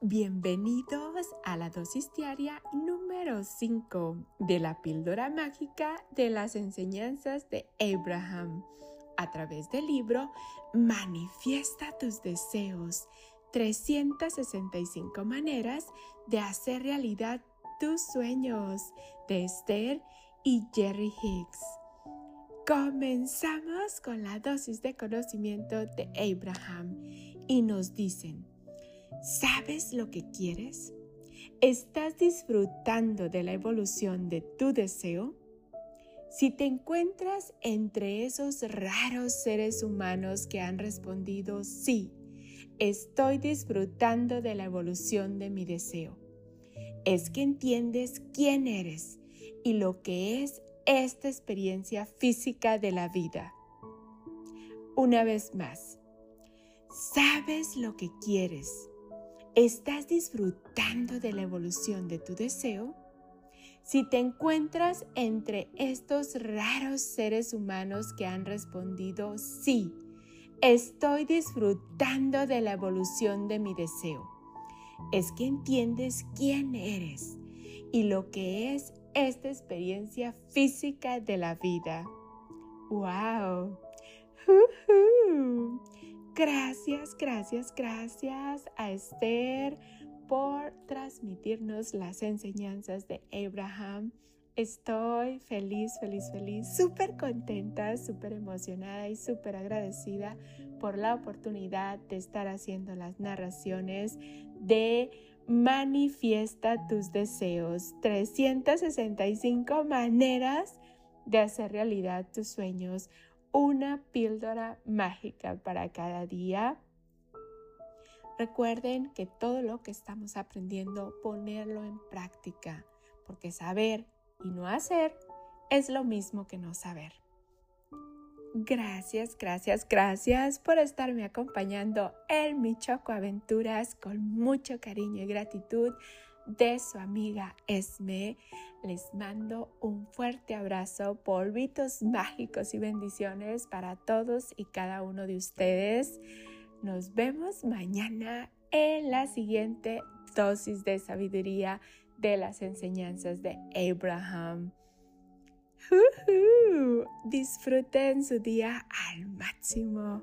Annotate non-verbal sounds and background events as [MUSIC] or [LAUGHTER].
Bienvenidos a la dosis diaria número 5 de la píldora mágica de las enseñanzas de Abraham. A través del libro Manifiesta tus deseos. 365 maneras de hacer realidad tus sueños de Esther y Jerry Hicks. Comenzamos con la dosis de conocimiento de Abraham y nos dicen, ¿sabes lo que quieres? ¿Estás disfrutando de la evolución de tu deseo? Si te encuentras entre esos raros seres humanos que han respondido sí, estoy disfrutando de la evolución de mi deseo, es que entiendes quién eres y lo que es esta experiencia física de la vida. Una vez más, sabes lo que quieres. ¿Estás disfrutando de la evolución de tu deseo? Si te encuentras entre estos raros seres humanos que han respondido sí, estoy disfrutando de la evolución de mi deseo, es que entiendes quién eres y lo que es esta experiencia física de la vida. ¡Wow! Gracias, gracias, gracias a Esther por transmitirnos las enseñanzas de Abraham. Estoy feliz, feliz, feliz, súper contenta, súper emocionada y súper agradecida por la oportunidad de estar haciendo las narraciones de Manifiesta tus deseos. 365 maneras de hacer realidad tus sueños. Una píldora mágica para cada día. Recuerden que todo lo que estamos aprendiendo, ponerlo en práctica, porque saber y no hacer es lo mismo que no saber. Gracias, gracias, gracias por estarme acompañando en mi Choco Aventuras con mucho cariño y gratitud de su amiga Esme. Les mando un fuerte abrazo, polvitos [LAUGHS] mágicos y bendiciones para todos y cada uno de ustedes. Nos vemos mañana en la siguiente dosis de sabiduría de las enseñanzas de Abraham. Disfruten su día al máximo.